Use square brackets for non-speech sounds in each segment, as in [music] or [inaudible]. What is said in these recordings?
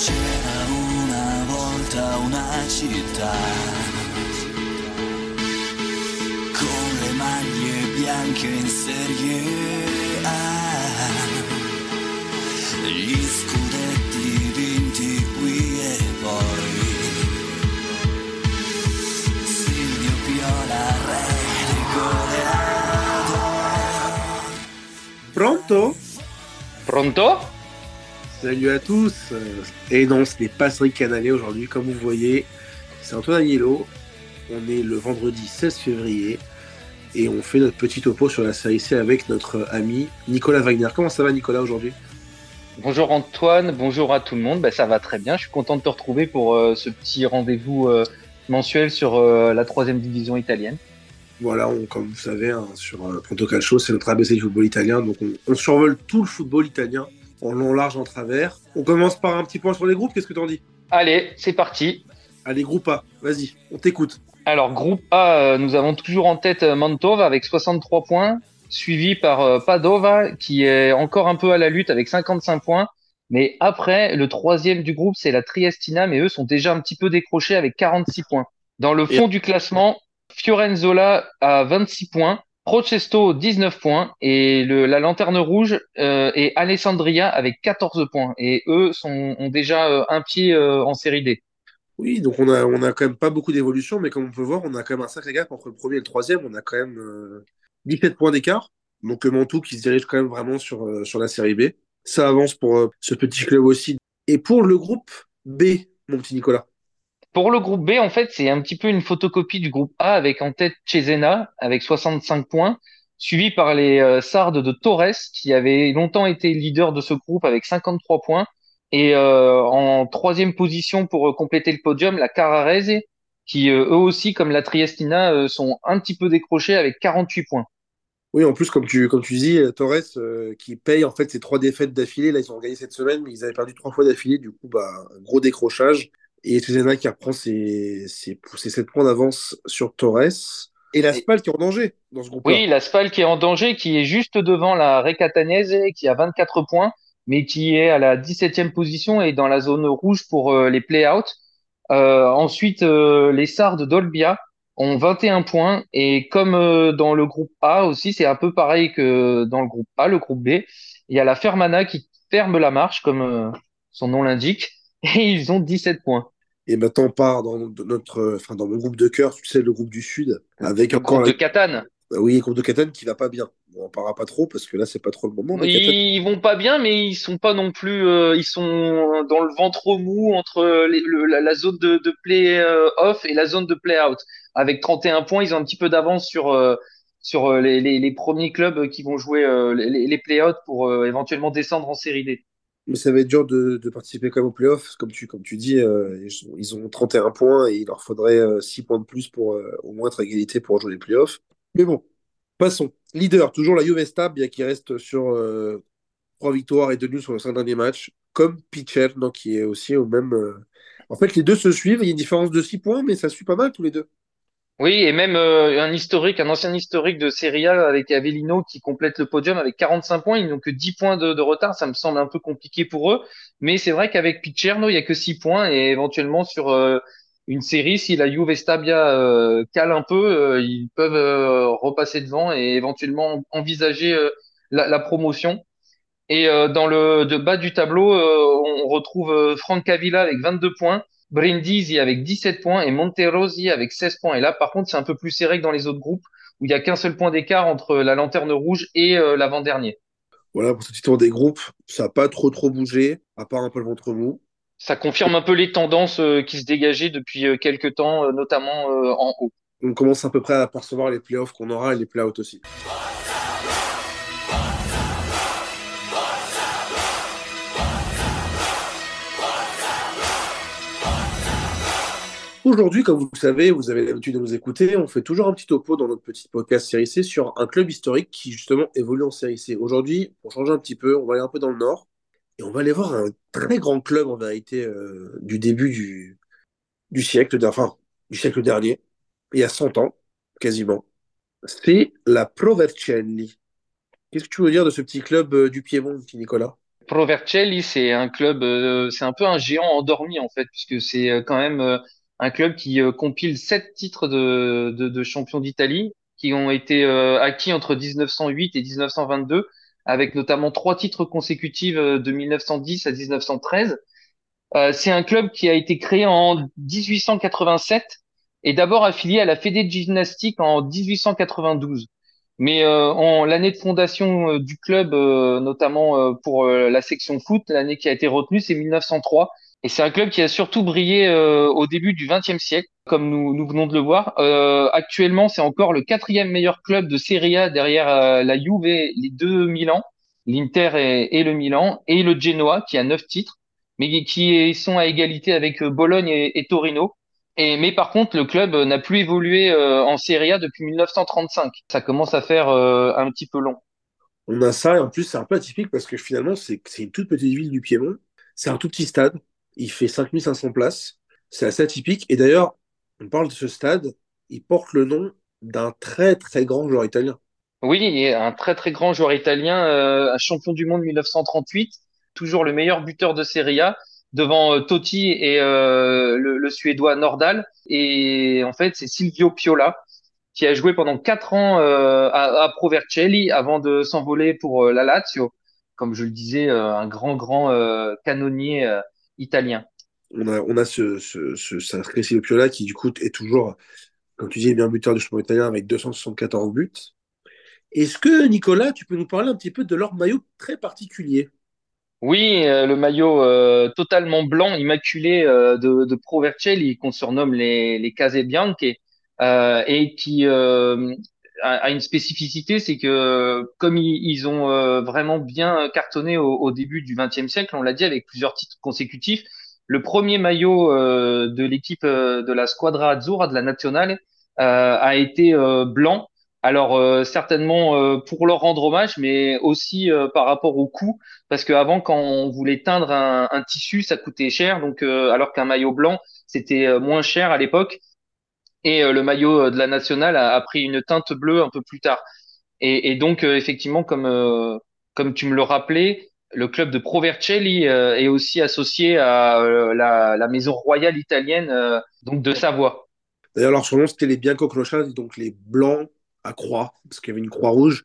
C'era una volta una città con le maglie bianche in serie A, gli scudetti vinti qui e poi. Silvio Piola, re di goleador. Pronto? Pronto Salut à tous Et non, ce n'est pas Cédric Canalé aujourd'hui, comme vous voyez. C'est Antoine Agnello. On est le vendredi 16 février et on fait notre petit topo sur la série C avec notre ami Nicolas Wagner. Comment ça va Nicolas aujourd'hui? Bonjour Antoine, bonjour à tout le monde. Ben, ça va très bien. Je suis content de te retrouver pour euh, ce petit rendez-vous euh, mensuel sur euh, la troisième division italienne. Voilà, on- comme vous savez, hein, sur Pronto Calcio, c'est notre ABC du football italien. Donc on, on survole tout le football italien en long, large, en travers. On commence par un petit point sur les groupes. Qu'est-ce que t'en dis? Allez, c'est parti. Allez, groupe A, vas-y, on t'écoute. Alors, groupe A, euh, nous avons toujours en tête euh, Mantova avec 63 points, suivi par euh, Padova qui est encore un peu à la lutte avec 55 points. Mais après, le troisième du groupe, c'est la Triestina, mais eux sont déjà un petit peu décrochés avec 46 points. Dans le fond du classement, Fiorenzola a 26 points, Procesto 19 points et la lanterne rouge euh, est Alessandria avec 14 points. Et eux sont, ont déjà euh, un pied euh, en série D. Oui, donc on a, on a quand même pas beaucoup d'évolution, mais comme on peut voir, on a quand même un sacré gap entre le premier et le troisième. On a quand même euh, 17 points d'écart. Donc Mantoue qui se dirige quand même vraiment sur, sur la série B. Ça avance pour ce petit club aussi. Et pour le groupe B, mon petit Nicolas. Pour le groupe B, en fait, c'est un petit peu une photocopie du groupe A avec en tête Cesena avec 65 points, suivi par les euh, Sardes de Torres qui avaient longtemps été leader de ce groupe avec 53 points. Et euh, en troisième position pour euh, compléter le podium, la Carrarese qui eux aussi, comme la Triestina, sont un petit peu décrochés avec 48 points. Oui, en plus, comme tu, dis, Torres qui paye en fait ses trois défaites d'affilée. Là, ils ont gagné cette semaine, mais ils avaient perdu trois fois d'affilée. Du coup, bah, gros décrochage. Et Cesena qui reprend ses, ses, ses 7 points d'avance sur Torres. Et la Spal qui est en danger dans ce groupe-là. Oui, la Spal qui est en danger, qui est juste devant la Recatanese, qui a 24 points, mais qui est à la 17e position et dans la zone rouge pour euh, les play-out. Euh, ensuite, euh, les Sardes d'Olbia ont 21 points et comme euh, dans le groupe A aussi, c'est un peu pareil que dans le groupe A, le groupe B. Il y a la Fermana qui ferme la marche, comme euh, son nom l'indique, et ils ont 17 points. Et maintenant, on part dans notre, enfin, dans le groupe de cœur, tu sais, le groupe du Sud, avec Le encore groupe la- de Catane. Bah oui, le groupe de Catane qui va pas bien. On parlera pas trop parce que là, c'est pas trop le moment. mais Catane- Ils vont pas bien, mais ils sont pas non plus. euh, ils sont dans le ventre mou entre les- le- la, la zone de, de play euh, et la zone de play out. Avec 31 points, ils ont un petit peu d'avance sur euh, sur les, les, les premiers clubs qui vont jouer euh, les, les play out pour éventuellement descendre en série D. Mais ça va être dur de, participer quand même aux playoffs. Comme tu, dis, euh, ils, ont 31 points et il leur faudrait euh, 6 points de plus pour euh, au moins être égalité pour jouer les playoffs. Mais bon, passons. Leader, toujours la Juve bien qui reste sur euh, 3 victoires et 2 nuls sur les 5 derniers matchs, comme Pitcher, donc qui est aussi au même. euh, En fait, les deux se suivent. Il y a une différence de 6 points, mais ça suit pas mal tous les deux. Oui, et même euh, un historique, un ancien historique de Serie A avec Avellino qui complète le podium avec 45 points. Ils n'ont que 10 points de, retard. Ça me semble un peu compliqué pour eux. Mais c'est vrai qu'avec Picerno, il y a que 6 points et éventuellement sur euh, une série, si la Juve Stabia euh, cale un peu, euh, ils peuvent euh, repasser devant et éventuellement envisager la, promotion. Et dans le bas du tableau, on retrouve euh, Francavilla avec 22 points, Brindisi avec 17 points et Monterosi avec 16 points. Et là, par contre, c'est un peu plus serré que dans les autres groupes où il y a qu'un seul point d'écart entre la lanterne rouge et euh, l'avant-dernier. Voilà, pour ce petit tour des groupes, ça n'a pas trop trop bougé, à part un peu le ventre mou. Ça confirme un peu les tendances euh, qui se dégageaient depuis euh, quelques temps, euh, notamment en haut. On commence à peu près à apercevoir les playoffs qu'on aura et les playout aussi. Aujourd'hui, comme vous le savez, vous avez l'habitude de nous écouter, on fait toujours un petit topo dans notre petit podcast Série C sur un club historique qui justement évolue en Série C. Aujourd'hui, pour changer un petit peu, on va aller un peu dans le nord et on va aller voir un très grand club en vérité euh, du début du, du siècle, enfin du siècle dernier, il y a 100 ans quasiment. C'est la Pro Vercelli. Qu'est-ce que tu veux dire de ce petit club euh, du Piémont, petit Nicolas? Provercelli, c'est un club, euh, c'est un peu un géant endormi en fait, puisque c'est quand même un club qui euh, compile sept titres de, de, de champion d'Italie, qui ont été euh, acquis entre 1908 et 1922, avec notamment trois titres consécutifs euh, de 1910 à 1913. Euh, c'est un club qui a été créé en 1887 et d'abord affilié à la Fédé de gymnastique en 1892. Mais euh, en l'année de fondation du club, euh, notamment pour la section foot, l'année qui a été retenue, c'est 1903. Et c'est un club qui a surtout brillé euh, au début du XXe siècle, comme nous, nous venons de le voir. Euh, actuellement, c'est encore le quatrième meilleur club de Serie A derrière euh, la Juve, les deux Milan, l'Inter et, le Milan, et le Genoa qui a neuf titres, mais qui sont à égalité avec Bologne et, et Torino. Et, mais par contre, le club n'a plus évolué en Serie A depuis 1935. Ça commence à faire un petit peu long. On a ça, et en plus, c'est un peu atypique parce que finalement, c'est une toute petite ville du Piémont. C'est un tout petit stade. Il fait 5500 places. C'est assez atypique. Et d'ailleurs, on parle de ce stade, il porte le nom d'un très très grand joueur italien. Oui, un très très grand joueur italien, euh, un champion du monde 1938, toujours le meilleur buteur de Serie A, devant euh, Totti et euh, le, Suédois Nordal. Et en fait, c'est Silvio Piola qui a joué pendant quatre ans euh, à, à Pro Vercelli avant de s'envoler pour la Lazio. Comme je le disais, un grand grand canonnier italien. On a, on a ce, ce, ce Silvio Piola qui, du coup, est toujours, comme tu dis, bien buteur du championnat italien avec 274 buts. Est-ce que, Nicolas, tu peux nous parler un petit peu de leur maillot très particulier? Oui, euh, le maillot euh, totalement blanc, immaculé euh, de, de Pro Vercelli, qu'on surnomme les, les Case Bianche, et qui a, une spécificité, c'est que comme ils, ils ont euh, vraiment bien cartonné au, au début du XXe siècle, on l'a dit avec plusieurs titres consécutifs, le premier maillot euh, de l'équipe euh, de la Squadra Azzurra de la Nationale euh, a été euh, blanc. Alors euh, certainement euh, pour leur rendre hommage, mais aussi euh, par rapport au coût, parce qu'avant quand on voulait teindre un, un tissu, ça coûtait cher, donc alors qu'un maillot blanc c'était moins cher à l'époque, et euh, le maillot euh, de la nationale a, a pris une teinte bleue un peu plus tard. Et, et donc euh, effectivement comme comme tu me le rappelais, le club de Pro Vercelli euh, est aussi associé à la, la maison royale italienne donc de Savoie. D'ailleurs, leur surnom, c'était les Bianco-Crociati, donc les blancs à croix, parce qu'il y avait une croix rouge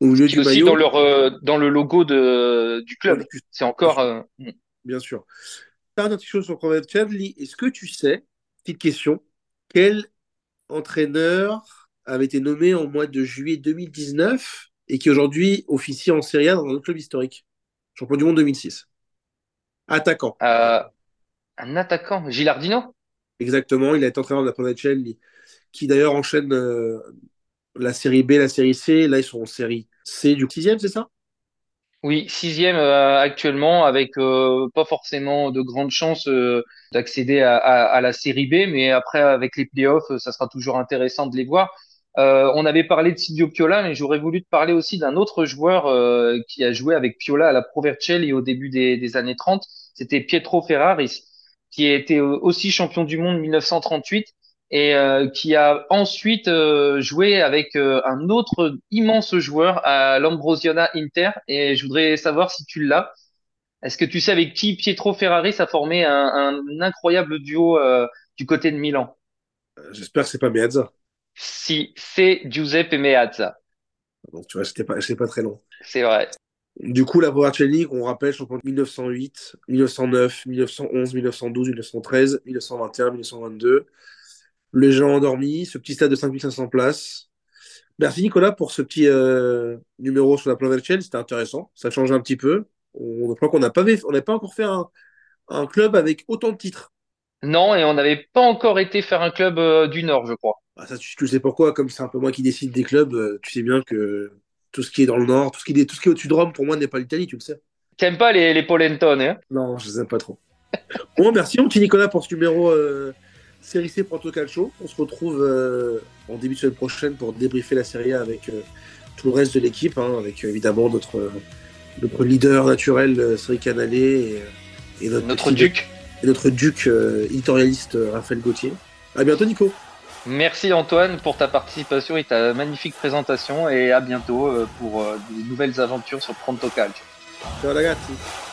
au qui du aussi maillot. dans leur euh, dans le logo de du club. C'est encore euh, Bien sûr. Dernière petite chose sur Provercelli, est-ce que tu sais, petite question, quel entraîneur avait été nommé en mois de juillet 2019 et qui aujourd'hui officie en Serie A dans un autre club historique? Champion du monde 2006. Attaquant. euh, un attaquant, Gilardino? Exactement, il a été entraîneur de la Provercelli, qui d'ailleurs enchaîne euh, la série B, la série C. Là, ils sont en série C du sixième, c'est ça? Oui, sixième euh, actuellement, avec euh, pas forcément de grandes chances euh, d'accéder à, la série B, mais après avec les playoffs, ça sera toujours intéressant de les voir. On avait parlé de Silvio Piola, mais j'aurais voulu te parler aussi d'un autre joueur qui a joué avec Piola à la Pro Vercelli au début des, années 30. C'était Pietro Ferraris, qui a été aussi champion du monde 1938 et euh, qui a ensuite euh, joué avec euh, un autre immense joueur à l'Ambrosiana Inter. Et je voudrais savoir si tu l'as. Est-ce que tu sais avec qui Pietro Ferraris a formé un, un incroyable duo du côté de Milan? J'espère que c'est pas Meazza. Si, c'est Giuseppe Meazza. Donc, tu vois, c'était pas, pas très long. C'est vrai. Du coup, la Provercelli, on rappelle, champion de 1908, 1909, 1911, 1912, 1913, 1921, 1922. Le géant endormi, ce petit stade de 5500 places. Merci Nicolas pour ce petit euh, numéro sur la Provercelli, c'était intéressant. Ça change un petit peu. On, je crois qu'on n'a pas, fait- on n'a pas encore fait un, un club avec autant de titres. Non, et on n'avait pas encore été faire un club euh, du Nord, je crois. Ah, ça, tu, tu sais pourquoi, comme c'est un peu moi qui décide des clubs, euh, tu sais bien que tout ce qui est dans le nord, tout ce qui est, tout ce qui est au-dessus de Rome, pour moi, n'est pas l'Italie, tu le sais. T'aimes pas les, les Polentone, hein? Non, je les aime pas trop. [laughs] Bon, merci mon petit Nicolas pour ce numéro euh, Série C Pronto Calcio. On se retrouve euh, en début de semaine prochaine pour débriefer la Série A avec euh, tout le reste de l'équipe, hein, avec euh, évidemment notre, notre leader naturel, Cédric Canalé, et, et notre, Notre petit- duc. et notre duc éditorialiste Raphaël Gauthier. À bientôt, Nico. Merci Antoine pour ta participation et ta magnifique présentation et à bientôt pour de nouvelles aventures sur Pronto Calcio. Ciao ragazzi.